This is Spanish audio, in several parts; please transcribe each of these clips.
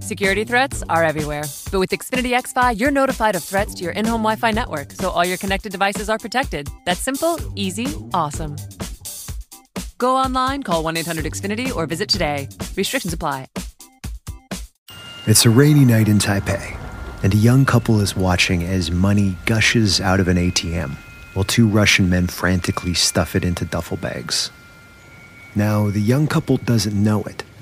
Security threats are everywhere. But with Xfinity XFi, you're notified of threats to your in home Wi Fi network, so all your connected devices are protected. That's simple, easy, awesome. Go online, call 1 800 Xfinity, or visit today. Restrictions apply. It's a rainy night in Taipei, and a young couple is watching as money gushes out of an ATM while two Russian men frantically stuff it into duffel bags. Now, the young couple doesn't know it,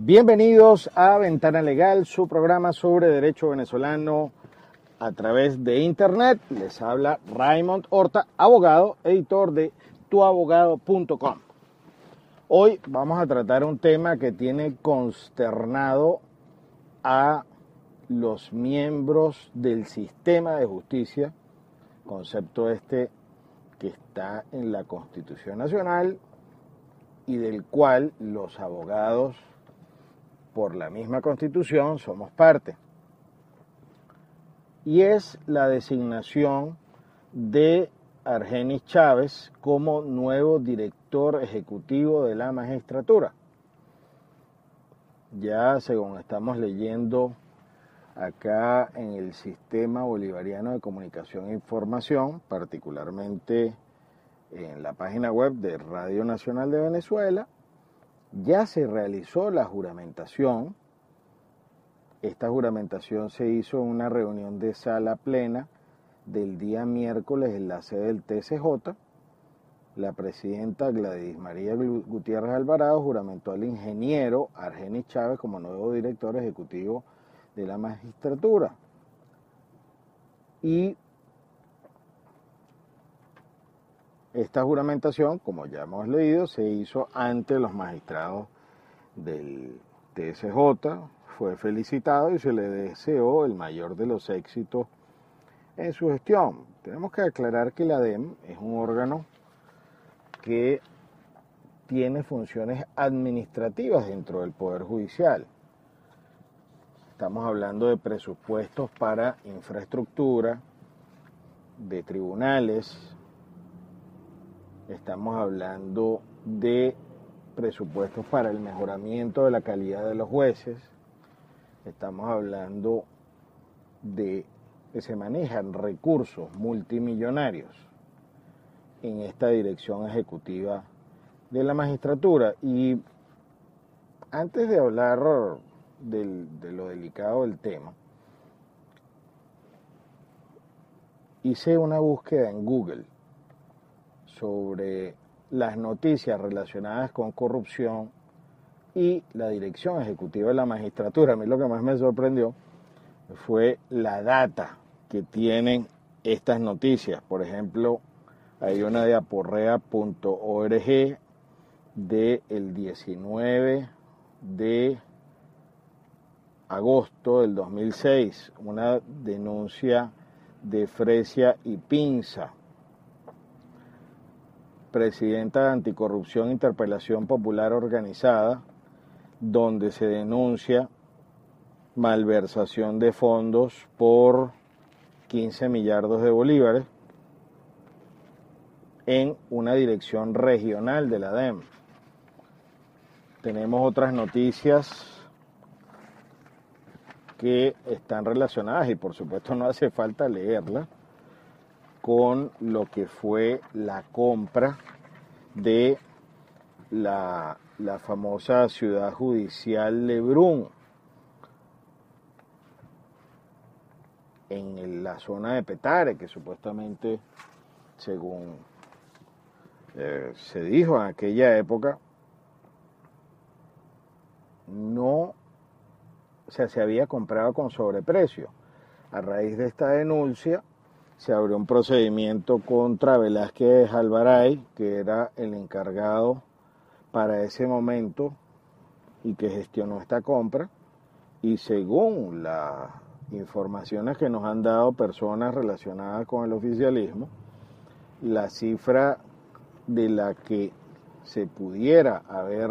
Bienvenidos a Ventana Legal, su programa sobre derecho venezolano a través de Internet. Les habla Raymond Horta, abogado, editor de tuabogado.com. Hoy vamos a tratar un tema que tiene consternado a los miembros del sistema de justicia, concepto este que está en la Constitución Nacional y del cual los abogados por la misma Constitución somos parte. Y es la designación de Argenis Chávez como nuevo director ejecutivo de la magistratura. Ya según estamos leyendo acá en el sistema bolivariano de comunicación e información, particularmente en la página web de Radio Nacional de Venezuela, ya se realizó la juramentación. Esta juramentación se hizo en una reunión de sala plena del día miércoles en la sede del TCJ. La presidenta Gladys María Gutiérrez Alvarado juramentó al ingeniero Argenis Chávez como nuevo director ejecutivo de la magistratura. Y esta juramentación, como ya hemos leído, se hizo ante los magistrados del TSJ, fue felicitado y se le deseó el mayor de los éxitos en su gestión. Tenemos que aclarar que la DEM es un órgano que tiene funciones administrativas dentro del Poder Judicial. Estamos hablando de presupuestos para infraestructura, de tribunales, estamos hablando de presupuestos para el mejoramiento de la calidad de los jueces, estamos hablando de que se manejan recursos multimillonarios en esta dirección ejecutiva de la magistratura. Y antes de hablar de lo delicado del tema, hice una búsqueda en Google sobre las noticias relacionadas con corrupción y la dirección ejecutiva de la magistratura. A mí lo que más me sorprendió fue la data que tienen estas noticias. Por ejemplo, hay una de aporrea.org del 19 de agosto del 2006, una denuncia de Fresia y Pinza, presidenta de Anticorrupción Interpelación Popular Organizada, donde se denuncia malversación de fondos por 15 millardos de bolívares en una dirección regional de la DEM. Tenemos otras noticias que están relacionadas y por supuesto no hace falta leerlas con lo que fue la compra de la, la famosa ciudad judicial Lebrun en la zona de Petare, que supuestamente, según eh, se dijo en aquella época, no, o se había comprado con sobreprecio. A raíz de esta denuncia, se abrió un procedimiento contra Velázquez Alvaray, que era el encargado para ese momento y que gestionó esta compra. Y según la, informaciones que nos han dado personas relacionadas con el oficialismo, la cifra de la que se pudiera haber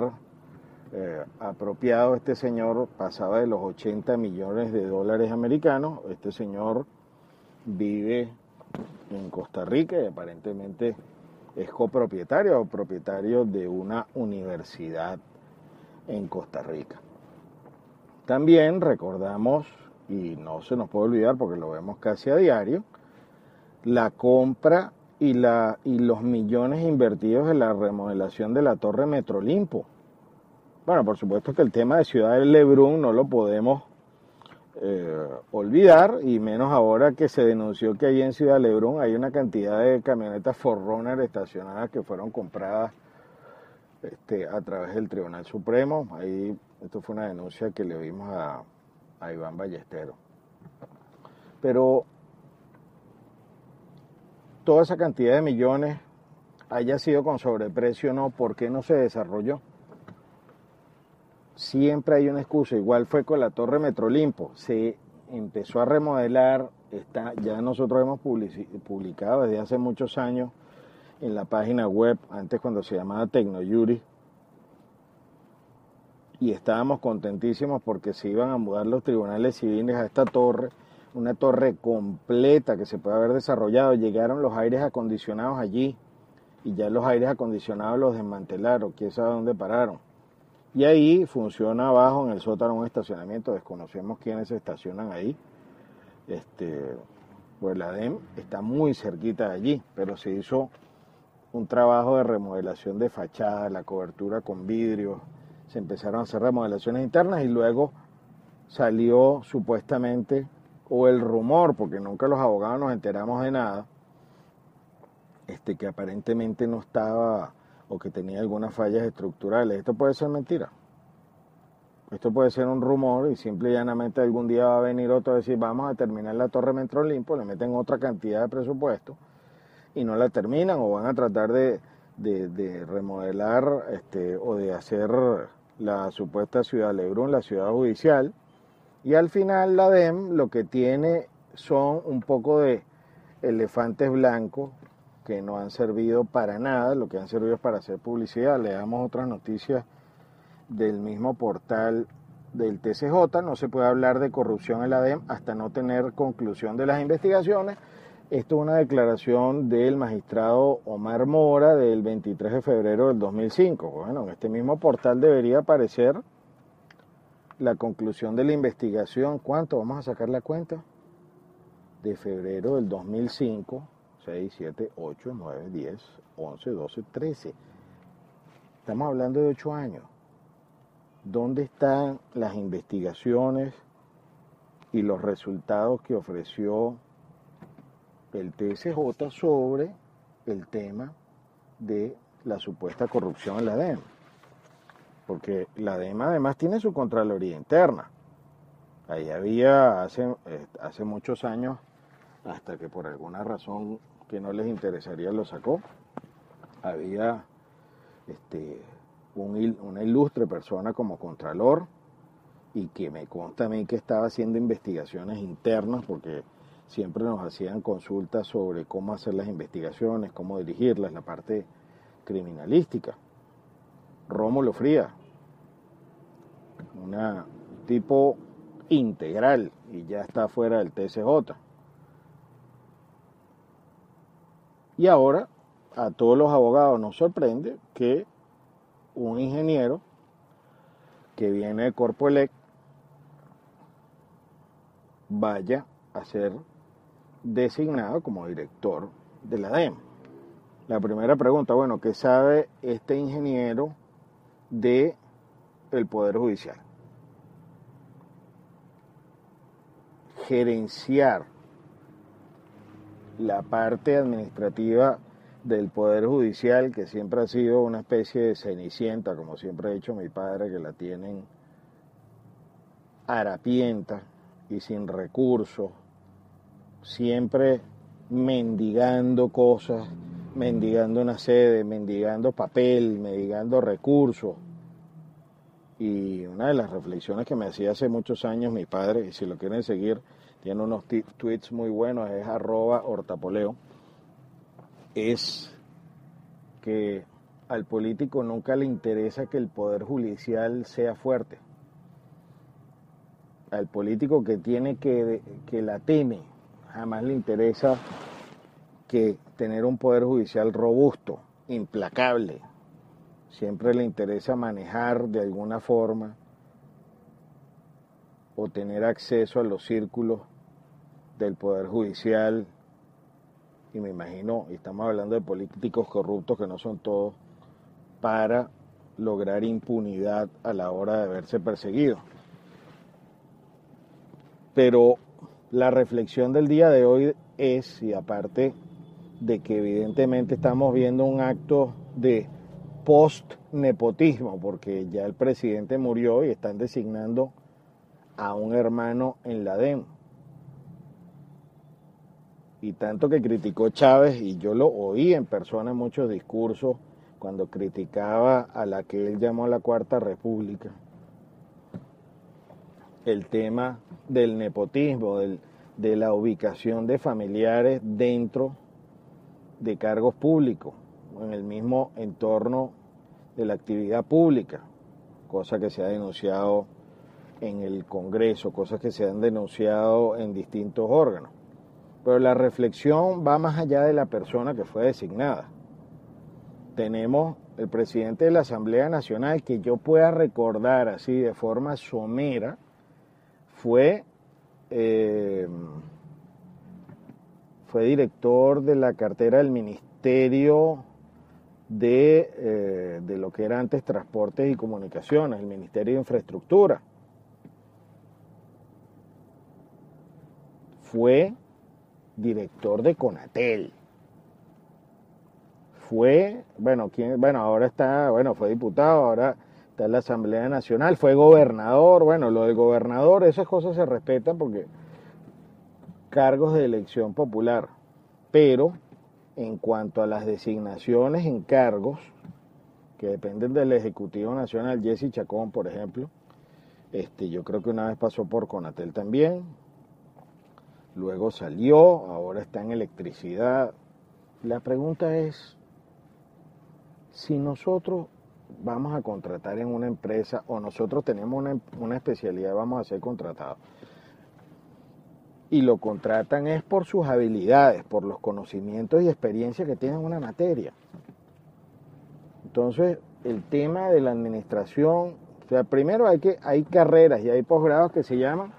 eh, apropiado este señor pasaba de los 80 millones de dólares americanos. Este señor vive en Costa Rica y aparentemente es copropietario o propietario de una universidad en Costa Rica. También recordamos, y no se nos puede olvidar porque lo vemos casi a diario, la compra y, la, y los millones invertidos en la remodelación de la Torre Metrolimpo. Bueno, por supuesto que el tema de Ciudad del Lebrun no lo podemos eh, olvidar, y menos ahora que se denunció que ahí en Ciudad Lebrun hay una cantidad de camionetas Forerunner estacionadas que fueron compradas este, a través del Tribunal Supremo. Ahí, esto fue una denuncia que le vimos a, a Iván Ballestero. Pero toda esa cantidad de millones haya sido con sobreprecio o no, ¿por qué no se desarrolló? Siempre hay una excusa, igual fue con la Torre Metrolimpo, se empezó a remodelar, ya nosotros hemos publicado desde hace muchos años en la página web, antes cuando se llamaba Tecnoyuri, y estábamos contentísimos porque se iban a mudar los tribunales civiles a esta torre, una torre completa que se puede haber desarrollado. Llegaron los aires acondicionados allí y ya los aires acondicionados los desmantelaron, quién sabe dónde pararon. Y ahí funciona abajo en el sótano un estacionamiento, desconocemos quiénes se estacionan ahí. Este, pues la DEM está muy cerquita de allí, pero se hizo un trabajo de remodelación de fachada, la cobertura con vidrio, se empezaron a hacer remodelaciones internas y luego salió supuestamente o el rumor, porque nunca los abogados nos enteramos de nada, este, que aparentemente no estaba o que tenía algunas fallas estructurales. Esto puede ser mentira. Esto puede ser un rumor y simple y llanamente algún día va a venir otro a decir vamos a terminar la Torre Metro Olimpo, le meten otra cantidad de presupuesto y no la terminan o van a tratar de, de, remodelar este, o de hacer la supuesta ciudad Lebrun, la ciudad judicial, y al final la DEM lo que tiene son un poco de elefantes blancos que no han servido para nada, lo que han servido es para hacer publicidad. Le damos otras noticias del mismo portal del TCJ, no se puede hablar de corrupción en la DEM hasta no tener conclusión de las investigaciones. Esto es una declaración del magistrado Omar Mora del 23 de febrero del 2005. Bueno, en este mismo portal debería aparecer la conclusión de la investigación, ¿cuánto? Vamos a sacar la cuenta. De febrero del 2005, 6, 7, 8, 9, 10, 11, 12, 13. Estamos hablando de 8 años. ¿Dónde están las investigaciones y los resultados que ofreció el TSJ sobre el tema de la supuesta corrupción en la DEM? porque la DEMA además tiene su Contraloría interna. Ahí había hace, eh, hace muchos años, hasta que por alguna razón que no les interesaría lo sacó, había este, una ilustre persona como Contralor y que me consta a mí que estaba haciendo investigaciones internas porque siempre nos hacían consultas sobre cómo hacer las investigaciones, cómo dirigirlas, la parte criminalística. Rómulo Fría, un tipo integral y ya está fuera del TSJ. Y ahora a todos los abogados nos sorprende que un ingeniero que viene de Corpoelec vaya a ser designado como director de la DEM. La primera pregunta, bueno, ¿qué sabe este ingeniero de el Poder Judicial? gerenciar la parte administrativa del Poder Judicial, que siempre ha sido una especie de cenicienta, como siempre ha dicho mi padre, que la tienen harapienta y sin recursos, siempre mendigando cosas, mendigando una sede, mendigando papel, mendigando recursos. Y una de las reflexiones que me hacía hace muchos años mi padre, y si lo quieren seguir, tiene unos tweets muy buenos, es arroba hortapoleo, es que al político nunca le interesa que el poder judicial sea fuerte. Al político que tiene que, que la teme, jamás le interesa que tener un poder judicial robusto, implacable. Siempre le interesa manejar de alguna forma o tener acceso a los círculos del poder judicial. Y me imagino, y estamos hablando de políticos corruptos que no son todos, para lograr impunidad a la hora de verse perseguido. Pero la reflexión del día de hoy es, y aparte de que evidentemente estamos viendo un acto de post-nepotismo, porque ya el presidente murió y están designando a un hermano en la DEM. Y tanto que criticó Chávez, y yo lo oí en persona en muchos discursos, cuando criticaba a la que él llamó la Cuarta República, el tema del nepotismo, del, de la ubicación de familiares dentro de cargos públicos, en el mismo entorno de la actividad pública, cosa que se ha denunciado en el Congreso, cosas que se han denunciado en distintos órganos. Pero la reflexión va más allá de la persona que fue designada. Tenemos el presidente de la Asamblea Nacional que yo pueda recordar así de forma somera, fue eh, fue director de la cartera del Ministerio de, eh, de, lo que era antes Transportes y Comunicaciones, el Ministerio de Infraestructura. Fue director de Conatel. Fue, bueno, ¿quién? bueno, ahora está, bueno, fue diputado, ahora está en la Asamblea Nacional, fue gobernador, bueno, lo de gobernador, esas cosas se respetan porque cargos de elección popular, pero en cuanto a las designaciones en cargos que dependen del Ejecutivo Nacional, Jesse Chacón, por ejemplo, este, yo creo que una vez pasó por Conatel también, luego salió, ahora está en electricidad. La pregunta es, si nosotros vamos a contratar en una empresa o nosotros tenemos una, una especialidad, vamos a ser contratados y lo contratan es por sus habilidades, por los conocimientos y experiencias que tienen en una materia. Entonces, el tema de la administración, o sea, primero hay que hay carreras y hay posgrados que se llaman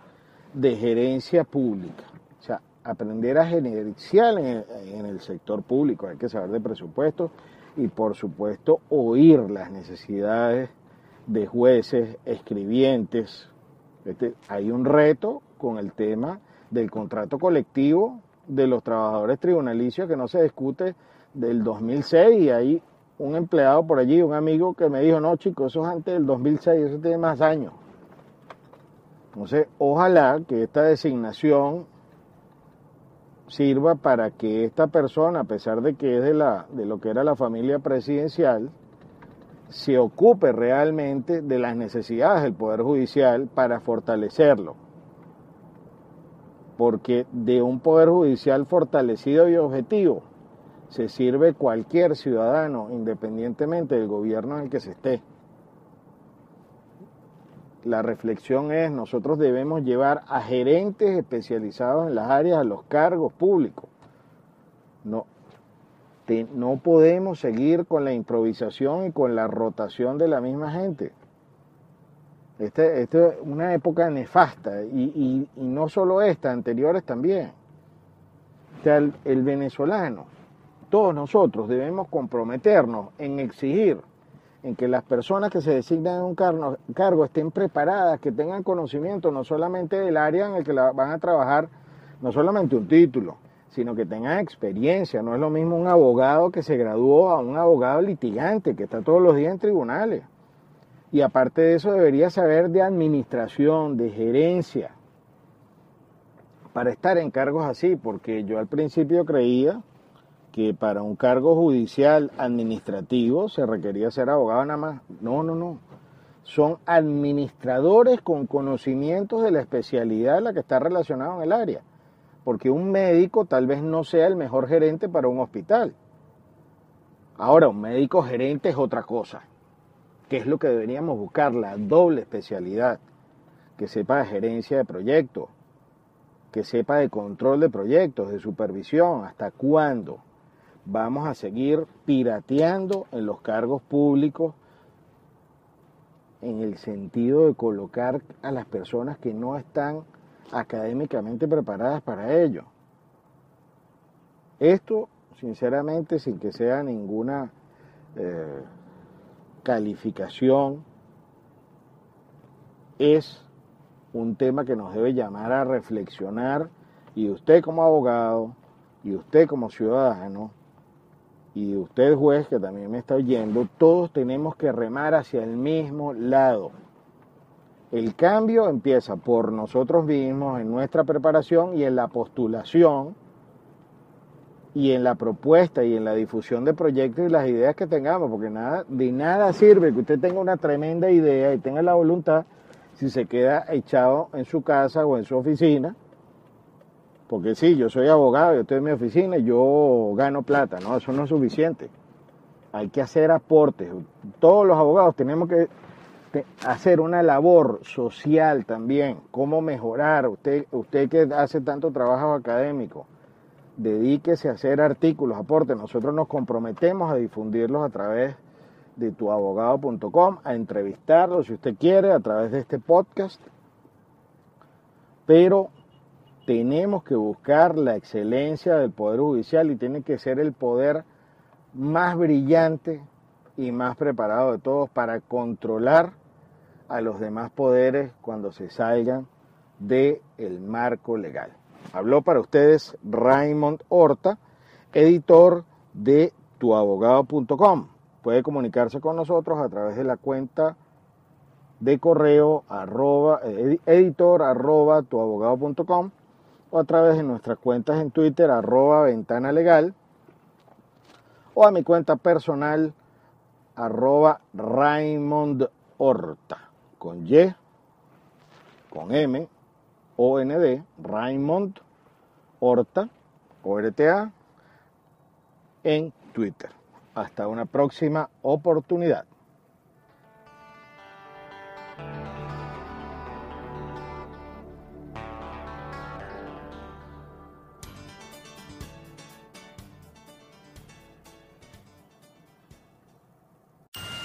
de gerencia pública. O sea, aprender a gerenciar en el, sector público, hay que saber de presupuestos y por supuesto oír las necesidades de jueces, escribientes. Este, hay un reto con el tema del contrato colectivo de los trabajadores tribunalicios que no se discute del 2006 y hay un empleado por allí, un amigo que me dijo, no chicos, eso es antes del 2006, eso tiene más años. Entonces, ojalá que esta designación sirva para que esta persona, a pesar de que es de, la, de lo que era la familia presidencial, se ocupe realmente de las necesidades del Poder Judicial para fortalecerlo porque de un poder judicial fortalecido y objetivo se sirve cualquier ciudadano, independientemente del gobierno en el que se esté. La reflexión es, nosotros debemos llevar a gerentes especializados en las áreas a los cargos públicos. No, no podemos seguir con la improvisación y con la rotación de la misma gente. Esta es una época nefasta y, no solo esta, anteriores también. el, el, venezolano, todos nosotros debemos comprometernos en exigir en que las personas que se designan en un cargo, estén preparadas, que tengan conocimiento no solamente del área en el que van a trabajar, no solamente un título, sino que tengan experiencia. No es lo mismo un abogado que se graduó a un abogado litigante que está todos los días en tribunales. Y aparte de eso debería saber de administración, de gerencia, para estar en cargos así, porque yo al principio creía que para un cargo judicial administrativo se requería ser abogado nada más. No, no, no. son administradores con conocimientos de la especialidad en la que está relacionado en el área. Porque un médico tal vez no sea el mejor gerente para un hospital. Ahora, un médico gerente es otra cosa. ¿Qué es lo que deberíamos buscar? La doble especialidad. Que sepa de gerencia de proyectos, que sepa de control de proyectos, de supervisión, hasta cuándo vamos a seguir pirateando en los cargos públicos en el sentido de colocar a las personas que no están académicamente preparadas para ello. Esto, sinceramente, sin que sea ninguna eh, calificación, es un tema que nos debe llamar a reflexionar y usted como abogado y usted como ciudadano y usted juez que también me está oyendo, todos tenemos que remar hacia el mismo lado. El cambio empieza por nosotros mismos, en nuestra preparación y en la postulación y en la propuesta y en la difusión de proyectos y las ideas que tengamos, porque nada, de nada sirve que usted tenga una tremenda idea y tenga la voluntad si se queda echado en su casa o en su oficina porque sí, yo soy abogado, yo estoy en mi oficina y yo gano plata, ¿no? Eso no es suficiente. Hay que hacer aportes. Todos los abogados tenemos que hacer una labor social también. ¿Cómo mejorar? Usted, usted que hace tanto trabajo académico, dedíquese a hacer artículos, aportes. Nosotros nos comprometemos a difundirlos a través de tuabogado.com, a entrevistarlos si usted quiere a través de este podcast. Pero tenemos que buscar la excelencia del Poder Judicial y tiene que ser el poder más brillante y más preparado de todos para controlar a los demás poderes cuando se salgan del el marco legal. Habló para ustedes Raymond Horta, editor de tuabogado.com. Puede comunicarse con nosotros a través de la cuenta de correo arroba, editor arroba tuabogado.com o a través de nuestras cuentas en Twitter, arroba ventana legal, o a mi cuenta personal, arroba Raymond Horta, con Y, con M, O, N, D, Raymond Horta, O-R-T-A, en Twitter. Hasta una próxima oportunidad.